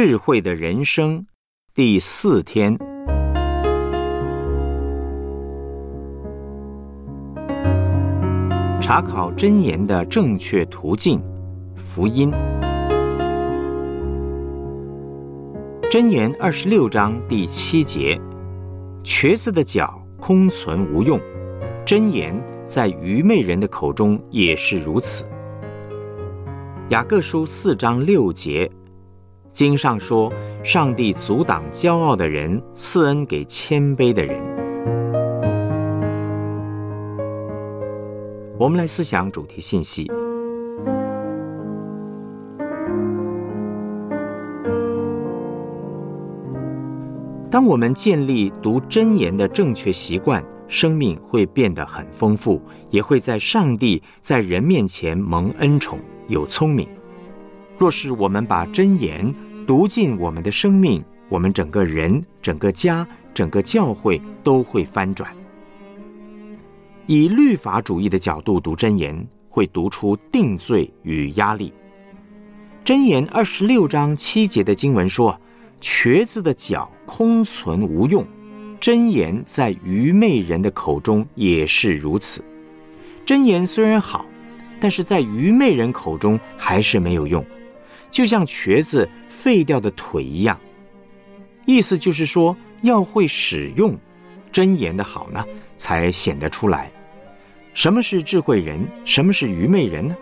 智慧的人生第四天，查考真言的正确途径。福音真言二十六章第七节：瘸子的脚空存无用。真言在愚昧人的口中也是如此。雅各书四章六节。经上说，上帝阻挡骄傲的人，赐恩给谦卑的人。我们来思想主题信息。当我们建立读真言的正确习惯，生命会变得很丰富，也会在上帝在人面前蒙恩宠，有聪明。若是我们把真言，读尽我们的生命，我们整个人、整个家、整个教会都会翻转。以律法主义的角度读真言，会读出定罪与压力。真言二十六章七节的经文说：“瘸子的脚空存无用。”真言在愚昧人的口中也是如此。真言虽然好，但是在愚昧人口中还是没有用，就像瘸子。废掉的腿一样，意思就是说，要会使用真言的好呢，才显得出来。什么是智慧人？什么是愚昧人呢？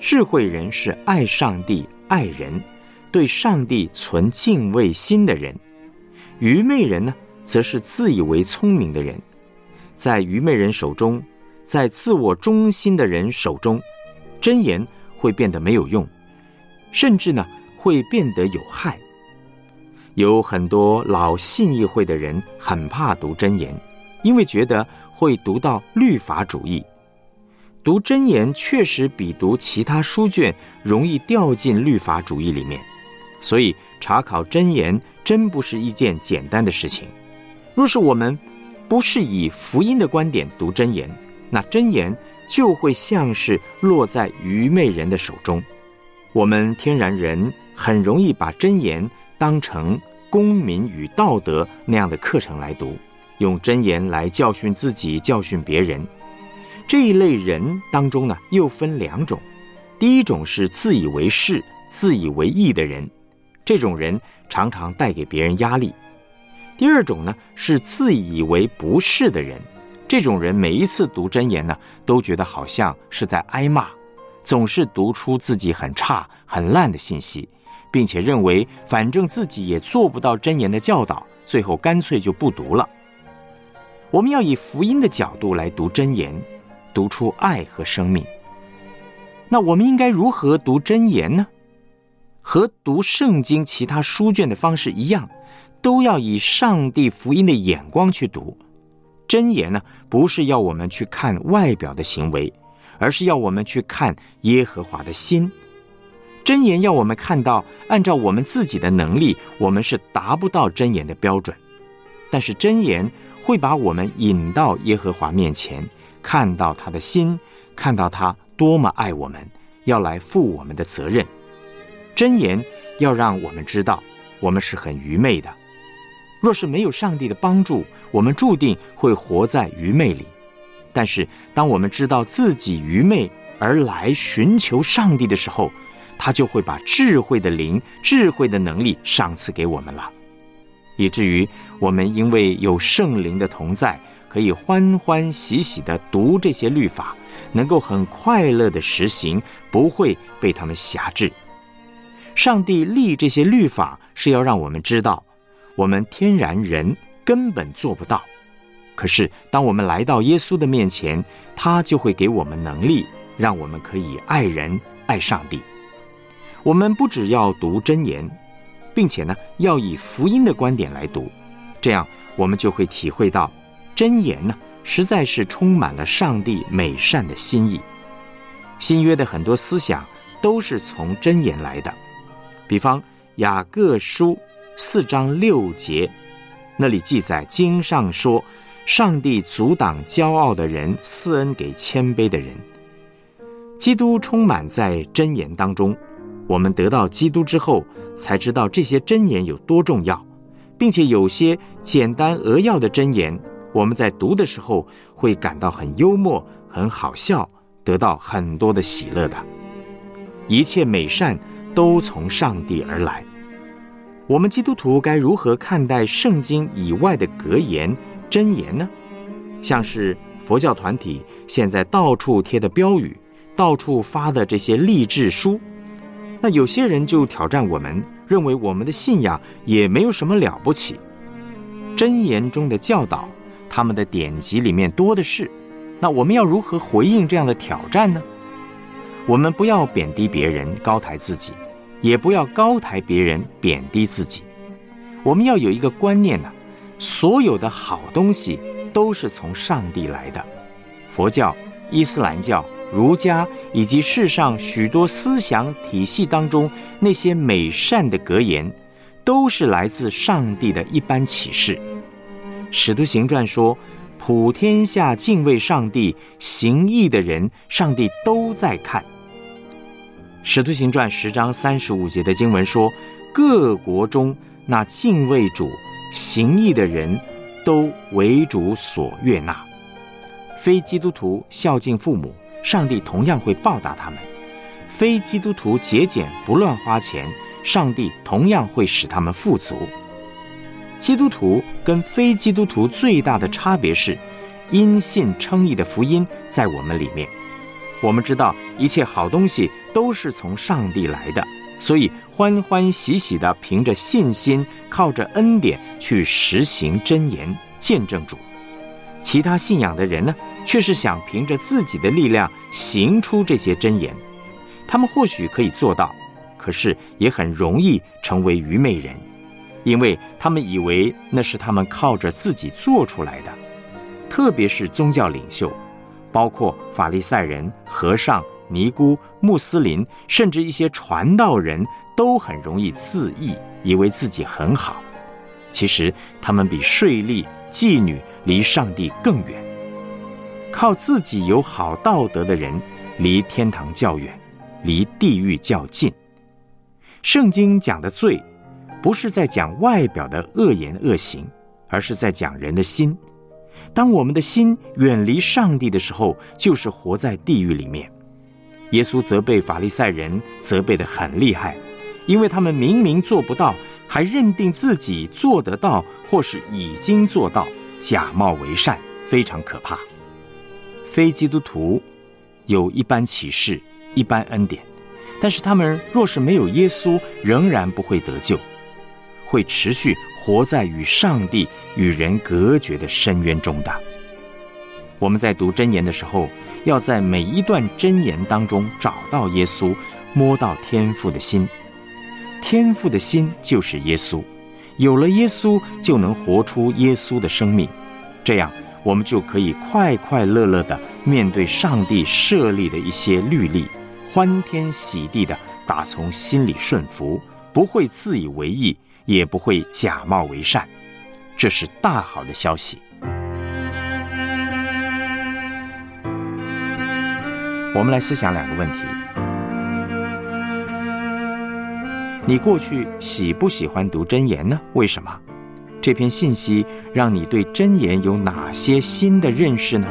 智慧人是爱上帝、爱人，对上帝存敬畏心的人；愚昧人呢，则是自以为聪明的人。在愚昧人手中，在自我中心的人手中，真言会变得没有用，甚至呢。会变得有害。有很多老信义会的人很怕读真言，因为觉得会读到律法主义。读真言确实比读其他书卷容易掉进律法主义里面，所以查考真言真不是一件简单的事情。若是我们不是以福音的观点读真言，那真言就会像是落在愚昧人的手中。我们天然人。很容易把真言当成公民与道德那样的课程来读，用真言来教训自己、教训别人。这一类人当中呢，又分两种：第一种是自以为是、自以为意的人，这种人常常带给别人压力；第二种呢是自以为不是的人，这种人每一次读真言呢，都觉得好像是在挨骂，总是读出自己很差、很烂的信息。并且认为，反正自己也做不到真言的教导，最后干脆就不读了。我们要以福音的角度来读真言，读出爱和生命。那我们应该如何读真言呢？和读圣经其他书卷的方式一样，都要以上帝福音的眼光去读真言呢？不是要我们去看外表的行为，而是要我们去看耶和华的心。真言要我们看到，按照我们自己的能力，我们是达不到真言的标准。但是真言会把我们引到耶和华面前，看到他的心，看到他多么爱我们，要来负我们的责任。真言要让我们知道，我们是很愚昧的。若是没有上帝的帮助，我们注定会活在愚昧里。但是当我们知道自己愚昧而来寻求上帝的时候，他就会把智慧的灵、智慧的能力赏赐给我们了，以至于我们因为有圣灵的同在，可以欢欢喜喜的读这些律法，能够很快乐的实行，不会被他们辖制。上帝立这些律法是要让我们知道，我们天然人根本做不到。可是当我们来到耶稣的面前，他就会给我们能力，让我们可以爱人、爱上帝。我们不只要读真言，并且呢，要以福音的观点来读，这样我们就会体会到真言呢，实在是充满了上帝美善的心意。新约的很多思想都是从真言来的，比方雅各书四章六节，那里记载经上说，上帝阻挡骄傲的人，赐恩给谦卑的人。基督充满在真言当中。我们得到基督之后，才知道这些真言有多重要，并且有些简单扼要的真言，我们在读的时候会感到很幽默、很好笑，得到很多的喜乐的。一切美善都从上帝而来。我们基督徒该如何看待圣经以外的格言、真言呢？像是佛教团体现在到处贴的标语，到处发的这些励志书。那有些人就挑战我们，认为我们的信仰也没有什么了不起。真言中的教导，他们的典籍里面多的是。那我们要如何回应这样的挑战呢？我们不要贬低别人，高抬自己，也不要高抬别人，贬低自己。我们要有一个观念呢，所有的好东西都是从上帝来的。佛教、伊斯兰教。儒家以及世上许多思想体系当中那些美善的格言，都是来自上帝的一般启示。使徒行传说：“普天下敬畏上帝、行义的人，上帝都在看。”使徒行传十章三十五节的经文说：“各国中那敬畏主、行义的人，都为主所悦纳。”非基督徒孝敬父母。上帝同样会报答他们。非基督徒节俭不乱花钱，上帝同样会使他们富足。基督徒跟非基督徒最大的差别是，因信称义的福音在我们里面。我们知道一切好东西都是从上帝来的，所以欢欢喜喜的凭着信心，靠着恩典去实行真言，见证主。其他信仰的人呢，却是想凭着自己的力量行出这些真言。他们或许可以做到，可是也很容易成为愚昧人，因为他们以为那是他们靠着自己做出来的。特别是宗教领袖，包括法利赛人、和尚、尼姑、穆斯林，甚至一些传道人都很容易自义，以为自己很好。其实他们比税吏。妓女离上帝更远，靠自己有好道德的人离天堂较远，离地狱较近。圣经讲的罪，不是在讲外表的恶言恶行，而是在讲人的心。当我们的心远离上帝的时候，就是活在地狱里面。耶稣责备法利赛人，责备的很厉害，因为他们明明做不到。还认定自己做得到，或是已经做到，假冒为善，非常可怕。非基督徒有一般启示、一般恩典，但是他们若是没有耶稣，仍然不会得救，会持续活在与上帝、与人隔绝的深渊中的。我们在读真言的时候，要在每一段真言当中找到耶稣，摸到天父的心。天父的心就是耶稣，有了耶稣，就能活出耶稣的生命，这样我们就可以快快乐乐的面对上帝设立的一些律例，欢天喜地的打从心里顺服，不会自以为意，也不会假冒为善，这是大好的消息。我们来思想两个问题。你过去喜不喜欢读真言呢？为什么？这篇信息让你对真言有哪些新的认识呢？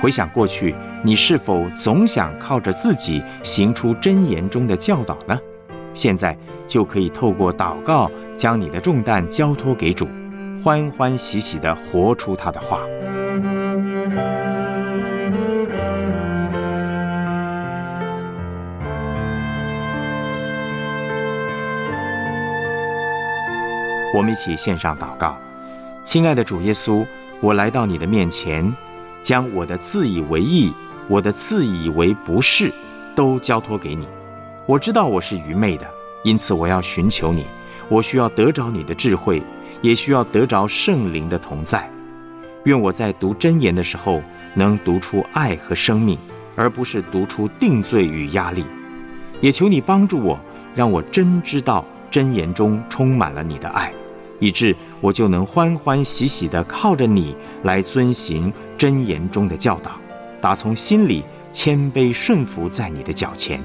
回想过去，你是否总想靠着自己行出真言中的教导呢？现在就可以透过祷告，将你的重担交托给主，欢欢喜喜的活出他的话。我们一起献上祷告，亲爱的主耶稣，我来到你的面前，将我的自以为意、我的自以为不是，都交托给你。我知道我是愚昧的，因此我要寻求你。我需要得着你的智慧，也需要得着圣灵的同在。愿我在读真言的时候，能读出爱和生命，而不是读出定罪与压力。也求你帮助我，让我真知道真言中充满了你的爱，以致我就能欢欢喜喜地靠着你来遵行真言中的教导，打从心里谦卑顺服在你的脚前。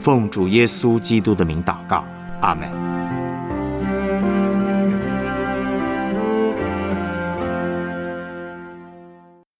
奉主耶稣基督的名祷告，阿门。